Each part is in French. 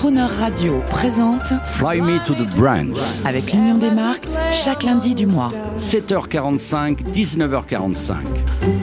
Croner Radio présente Fly Me to the Brands. avec l'Union des marques chaque lundi du mois. 7h45, 19h45.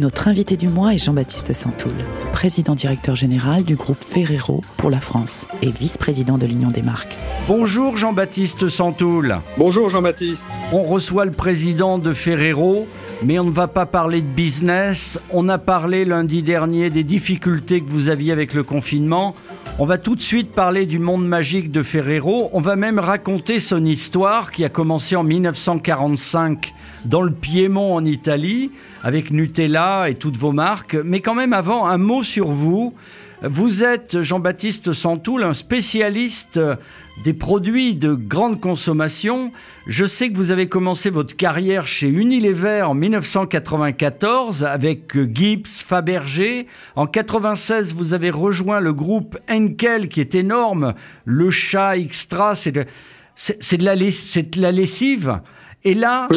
Notre invité du mois est Jean-Baptiste Santoul, président directeur général du groupe Ferrero pour la France et vice-président de l'Union des marques. Bonjour Jean-Baptiste Santoul. Bonjour Jean-Baptiste. On reçoit le président de Ferrero, mais on ne va pas parler de business. On a parlé lundi dernier des difficultés que vous aviez avec le confinement. On va tout de suite parler du monde magique de Ferrero. On va même raconter son histoire qui a commencé en 1945 dans le Piémont en Italie avec Nutella et toutes vos marques. Mais quand même avant, un mot sur vous. Vous êtes, Jean-Baptiste Santoul, un spécialiste des produits de grande consommation. Je sais que vous avez commencé votre carrière chez Unilever en 1994 avec Gibbs, Fabergé. En 96, vous avez rejoint le groupe Henkel qui est énorme. Le chat extra, c'est de, de la lessive. Et là,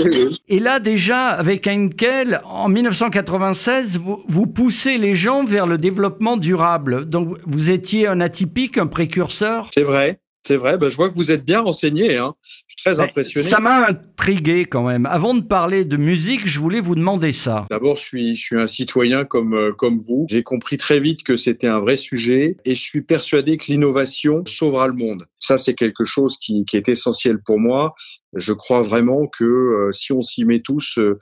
et là déjà, avec Henkel, en 1996, vous, vous poussez les gens vers le développement durable. Donc, vous étiez un atypique, un précurseur. C'est vrai, c'est vrai. Ben, je vois que vous êtes bien renseigné. Hein. Je suis très impressionné. Ça m'a intrigué quand même. Avant de parler de musique, je voulais vous demander ça. D'abord, je suis, je suis un citoyen comme, euh, comme vous. J'ai compris très vite que c'était un vrai sujet et je suis persuadé que l'innovation sauvera le monde. Ça, c'est quelque chose qui, qui est essentiel pour moi. Je crois vraiment que euh, si on s'y met tous euh,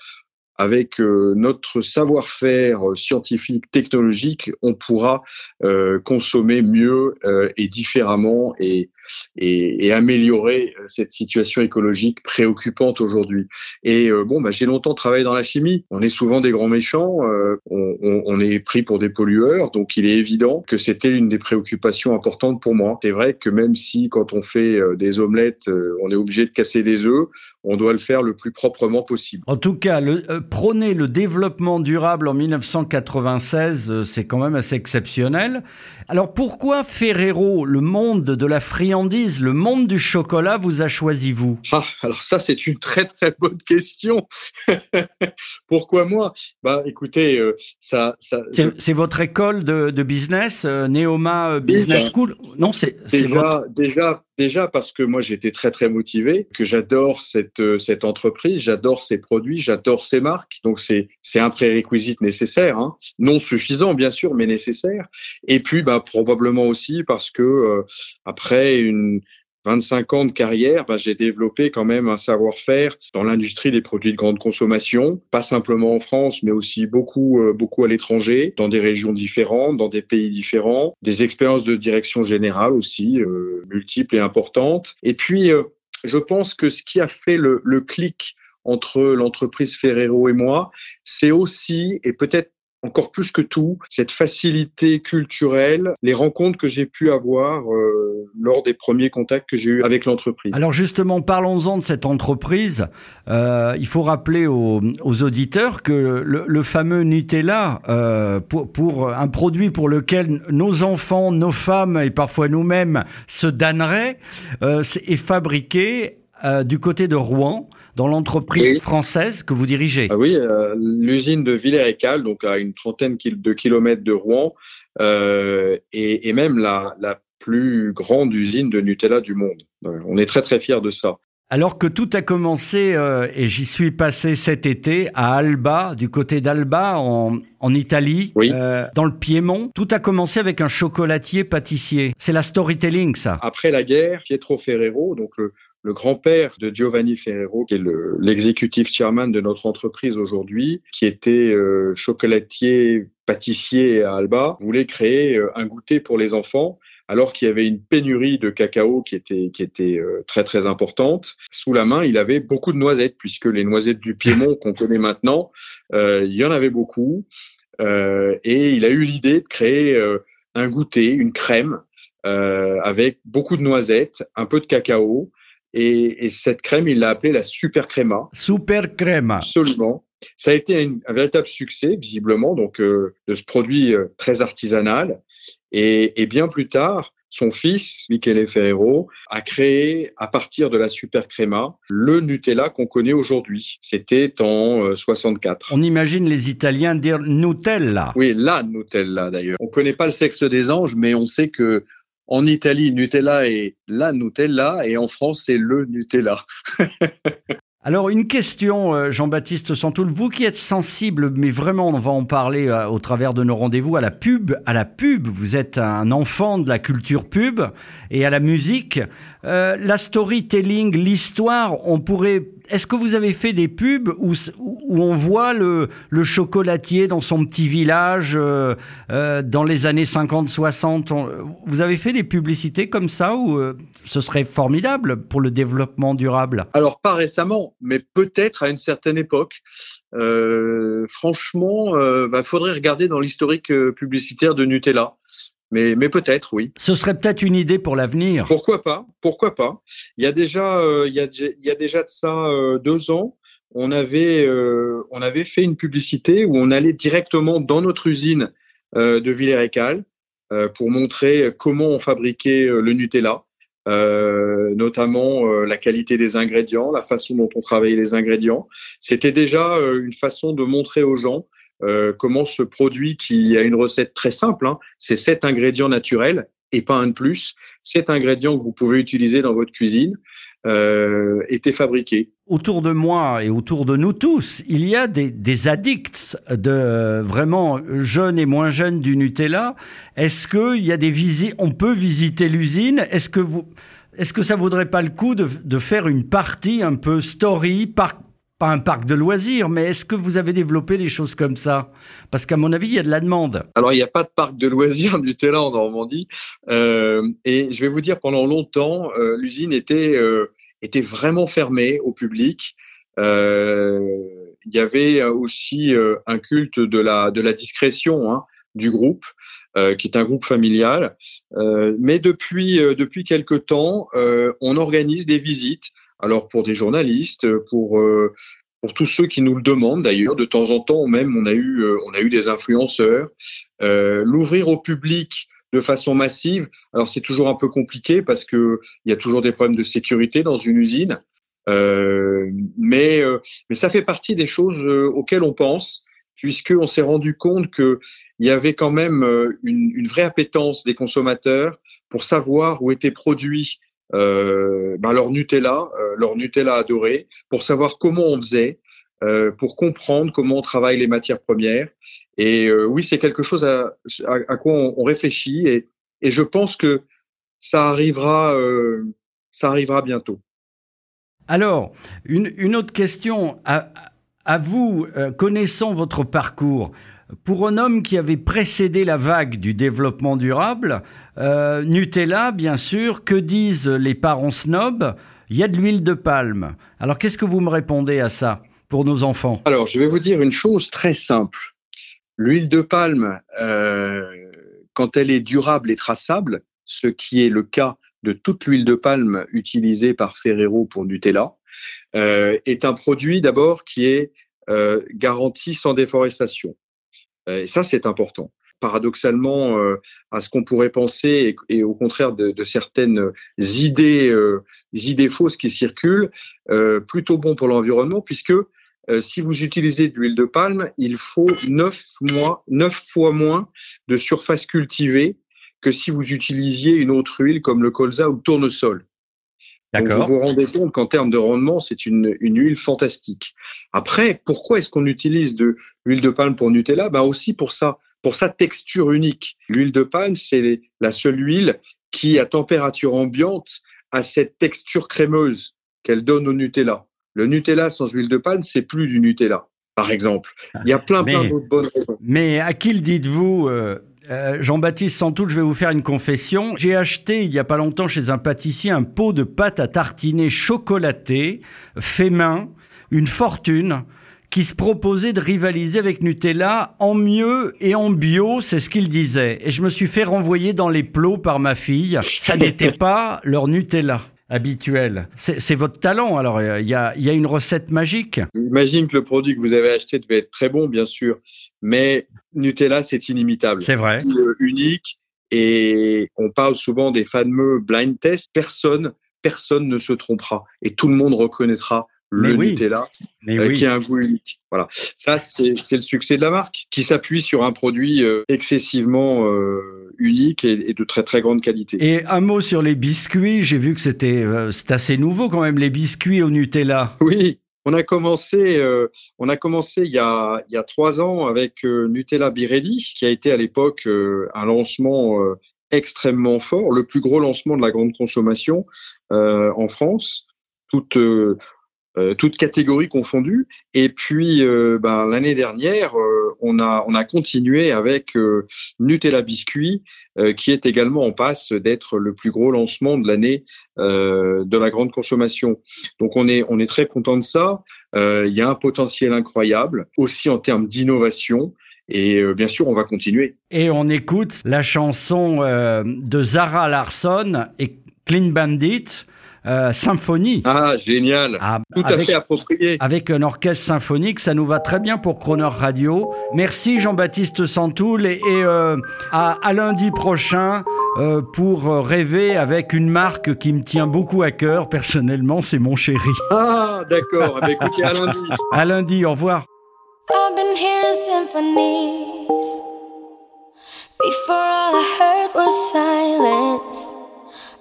avec euh, notre savoir-faire euh, scientifique, technologique, on pourra euh, consommer mieux et différemment et, et, et améliorer cette situation écologique préoccupante aujourd'hui. Et bon, bah, j'ai longtemps travaillé dans la chimie. On est souvent des grands méchants, on, on- on est pris pour des pollueurs, donc il est évident que c'était une des préoccupations importantes pour moi. C'est vrai que même si quand on fait des omelettes, on est obligé de casser des œufs, on doit le faire le plus proprement possible. En tout cas, le, euh, prôner le développement durable en 1996, euh, c'est quand même assez exceptionnel. Alors pourquoi Ferrero, le monde de la friandise, le monde du chocolat, vous a choisi vous? Ah, alors ça, c'est une très très bonne question. Pourquoi moi? Bah, écoutez, euh, ça, ça, C'est votre école de, de business, euh, Neoma euh, Business Déjà. School? Non, c'est votre... déjà, déjà, parce que moi j'étais très très motivé, que j'adore cette euh, cette entreprise, j'adore ses produits, j'adore ses marques. Donc c'est c'est un prérequisite nécessaire, hein. non suffisant bien sûr, mais nécessaire. Et puis bah probablement aussi parce que euh, après une 25 ans de carrière, bah, j'ai développé quand même un savoir-faire dans l'industrie des produits de grande consommation, pas simplement en France, mais aussi beaucoup, euh, beaucoup à l'étranger, dans des régions différentes, dans des pays différents, des expériences de direction générale aussi, euh, multiples et importantes. Et puis, euh, je pense que ce qui a fait le, le clic entre l'entreprise Ferrero et moi, c'est aussi, et peut-être encore plus que tout, cette facilité culturelle, les rencontres que j'ai pu avoir euh, lors des premiers contacts que j'ai eus avec l'entreprise. Alors justement, parlons-en de cette entreprise. Euh, il faut rappeler aux, auditeurs que le, fameux Nutella, euh, pour, un produit pour lequel nos enfants, nos femmes et parfois nous-mêmes se damneraient, est fabriqué du côté de Rouen, dans l'entreprise Oui. française que vous dirigez. Ah oui, euh, l'usine de Villers-Écal, donc à une trentaine de kilomètres de Rouen, euh, et, et même la, la plus grande usine de Nutella du monde. Euh, on est très très fiers de ça. Alors que tout a commencé, euh, et j'y suis passé cet été, à Alba, du côté d'Alba, en, en Italie, Oui. euh, dans le Piémont. Tout a commencé avec un chocolatier pâtissier. C'est la storytelling, ça. Après la guerre, Pietro Ferrero, donc le, le grand-père de Giovanni Ferrero, qui est le- l'executive chairman de notre entreprise aujourd'hui, qui était euh, chocolatier, pâtissier à Alba, voulait créer euh, un goûter pour les enfants alors qu'il y avait une pénurie de cacao qui était, euh, très très importante. Sous la main, il avait beaucoup de noisettes, puisque les noisettes du Piémont qu'on connaît maintenant, il y en avait beaucoup. Et il a eu l'idée de créer un goûter, une crème, avec beaucoup de noisettes, un peu de cacao. Et, et cette crème, il l'a appelée la super crema. Absolument. Ça a été un, un véritable succès, visiblement, donc euh, de ce produit euh, très artisanal. Et, et bien plus tard, son fils, Michele Ferrero, a créé, à partir de la super créma, le Nutella qu'on connaît aujourd'hui. C'était en euh, 64. On imagine les Italiens dire Nutella. Oui, la Nutella d'ailleurs. On connaît pas le sexe des anges, mais on sait que En Italie, Nutella est la Nutella et en France, c'est le Nutella. Alors une question, euh, Jean-Baptiste Santoul, vous qui êtes sensible, mais vraiment on va en parler euh, au travers de nos rendez-vous, à la pub, à la pub, vous êtes un enfant de la culture pub et à la musique. Euh, la storytelling, l'histoire, on pourrait est-ce que vous avez fait des pubs où, on voit le, le, chocolatier dans son petit village euh, euh, dans les années 50-60 Vous avez fait des publicités comme ça où euh, ce serait formidable pour le développement durable? Alors pas récemment, mais peut-être à une certaine époque. franchement, il bah, faudrait regarder dans l'historique publicitaire de Nutella. Mais, mais peut-être, oui. Ce serait peut-être une idée pour l'avenir. Pourquoi pas Pourquoi pas Il y a déjà, euh, il, y a, il y a déjà de ça euh, deux ans, on avait, euh, on avait fait une publicité où on allait directement dans notre usine de Villers-Écal pour montrer comment on fabriquait le Nutella. notamment la qualité des ingrédients, la façon dont on travaillait les ingrédients. C'était déjà une façon de montrer aux gens euh, comment ce produit qui a une recette très simple, hein, c'est sept ingrédients naturels et pas un de plus, cet ingrédient que vous pouvez utiliser dans votre cuisine euh, était fabriqué. Autour de moi et autour de nous tous, il y a des, des addicts de vraiment jeunes et moins jeunes du Nutella. Est-ce qu'il y a des visites, on peut visiter l'usine? Est-ce que vous, est-ce que ça vaudrait pas le coup de, de faire une partie un peu story, par, un parc de loisirs, mais est-ce que vous avez développé des choses comme ça? Parce qu'à mon avis, il y a de la demande. Alors, il n'y a pas de parc de loisirs Nutella en Normandie. Euh, et je vais vous dire, pendant longtemps, euh, l'usine était, euh, était vraiment fermée au public. il y avait aussi un culte de la, de la discrétion hein, du groupe. qui est un groupe familial. mais depuis depuis quelque temps, on organise des visites alors pour des journalistes, pour euh, pour tous ceux qui nous le demandent d'ailleurs, de temps en temps même on a eu euh, on a eu des influenceurs. Euh, l'ouvrir au public de façon massive, alors c'est toujours un peu compliqué parce que il y a toujours des problèmes de sécurité dans une usine. mais mais ça fait partie des choses auxquelles on pense puisqu'on s'est rendu compte que il y avait quand même une, une, vraie appétence des consommateurs pour savoir où étaient produits euh, ben leur Nutella, euh, leur Nutella adoré, pour savoir comment on faisait, euh, pour comprendre comment on travaille les matières premières. Et euh, oui, c'est quelque chose à, quoi on, réfléchit et, je pense que ça arrivera, euh, ça arrivera bientôt. Alors, une, autre question à vous, connaissant votre parcours, pour un homme qui avait précédé la vague du développement durable, euh, Nutella, bien sûr, que disent les parents snobs Il y a de l'huile de palme. Alors qu'est-ce que vous me répondez à ça pour nos enfants? Alors je vais vous dire une chose très simple. L'huile de palme, euh, quand elle est durable et traçable, ce qui est le cas de toute l'huile de palme utilisée par Ferrero pour Nutella, euh, est un produit d'abord qui est garanti sans déforestation. Euh, et ça, c'est important. Paradoxalement, euh, à ce qu'on pourrait penser, et, au contraire de, de certaines idées, euh, idées fausses qui circulent, plutôt bon pour l'environnement, puisque si vous utilisez de l'huile de palme, il faut 9 mois, 9 fois moins de surface cultivée que si vous utilisiez une autre huile comme le colza ou le tournesol vous vous rendez compte qu'en termes de rendement, c'est une, une, huile fantastique. Après, pourquoi est-ce qu'on utilise de l'huile de palme pour Nutella? Bah aussi pour ça, pour sa texture unique. L'huile de palme, c'est la seule huile qui, à température ambiante, a cette texture crémeuse qu'elle donne au Nutella. Le Nutella sans huile de palme, c'est plus du Nutella, par exemple. Il y a plein, plein d'autres bonnes raisons. Mais à qui le dites-vous euh, euh, Jean-Baptiste, sans doute, je vais vous faire une confession. J'ai acheté il y a pas longtemps chez un pâtissier un pot de pâte à tartiner chocolatée, fait main, une fortune, qui se proposait de rivaliser avec Nutella en mieux et en bio, c'est ce qu'il disait. Et je me suis fait renvoyer dans les plots par ma fille. Ça n'était pas leur Nutella habituel. C'est votre talent, alors il y a, y a, une recette magique. J'imagine que le produit que vous avez acheté devait être très bon, bien sûr, mais Nutella, c'est inimitable. C'est vrai. Unique. Et on parle souvent des fameux blind tests. Personne, personne ne se trompera. Et tout le monde reconnaîtra le Nutella, euh, qui a un goût unique. Voilà, ça c'est le succès de la marque, qui s'appuie sur un produit euh, excessivement euh, unique et, de très très grande qualité. Et un mot sur les biscuits. J'ai vu que c'était assez nouveau quand même les biscuits au Nutella. Oui, on a commencé, on a commencé il y a, il y a trois ans avec Nutella Biredi, qui a été à l'époque un lancement extrêmement fort, le plus gros lancement de la grande consommation en France. Euh, toutes catégories confondues. Et puis euh, ben, l'année dernière, euh, on a on a continué avec Nutella biscuit, qui est également en passe d'être le plus gros lancement de l'année de la grande consommation. Donc on est on est très content de ça. Il y a un potentiel incroyable aussi en termes d'innovation. Et bien sûr, on va continuer. Et on écoute la chanson de Zara Larsson et Clean Bandit. Euh, symphonie. Ah, génial. Ah, Tout à fait approprié. Avec un orchestre symphonique, ça nous va très bien pour Croner Radio. Merci Jean-Baptiste Santoul et, euh, à, lundi prochain euh, pour rêver avec une marque qui me tient beaucoup à cœur. Personnellement, c'est mon chéri. Ah, d'accord. Eh ben, écoutez, à lundi. à lundi, au revoir. I've been hearing symphonies. Before all I heard was silence.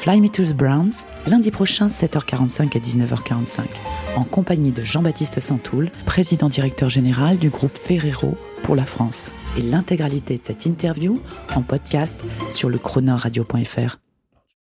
Fly Me to the Browns, lundi prochain 7h45 à 19h45, en compagnie de Jean-Baptiste Santoul, président directeur général du groupe Ferrero pour la France. Et l'intégralité de cette interview en podcast sur le chronoradio.fr.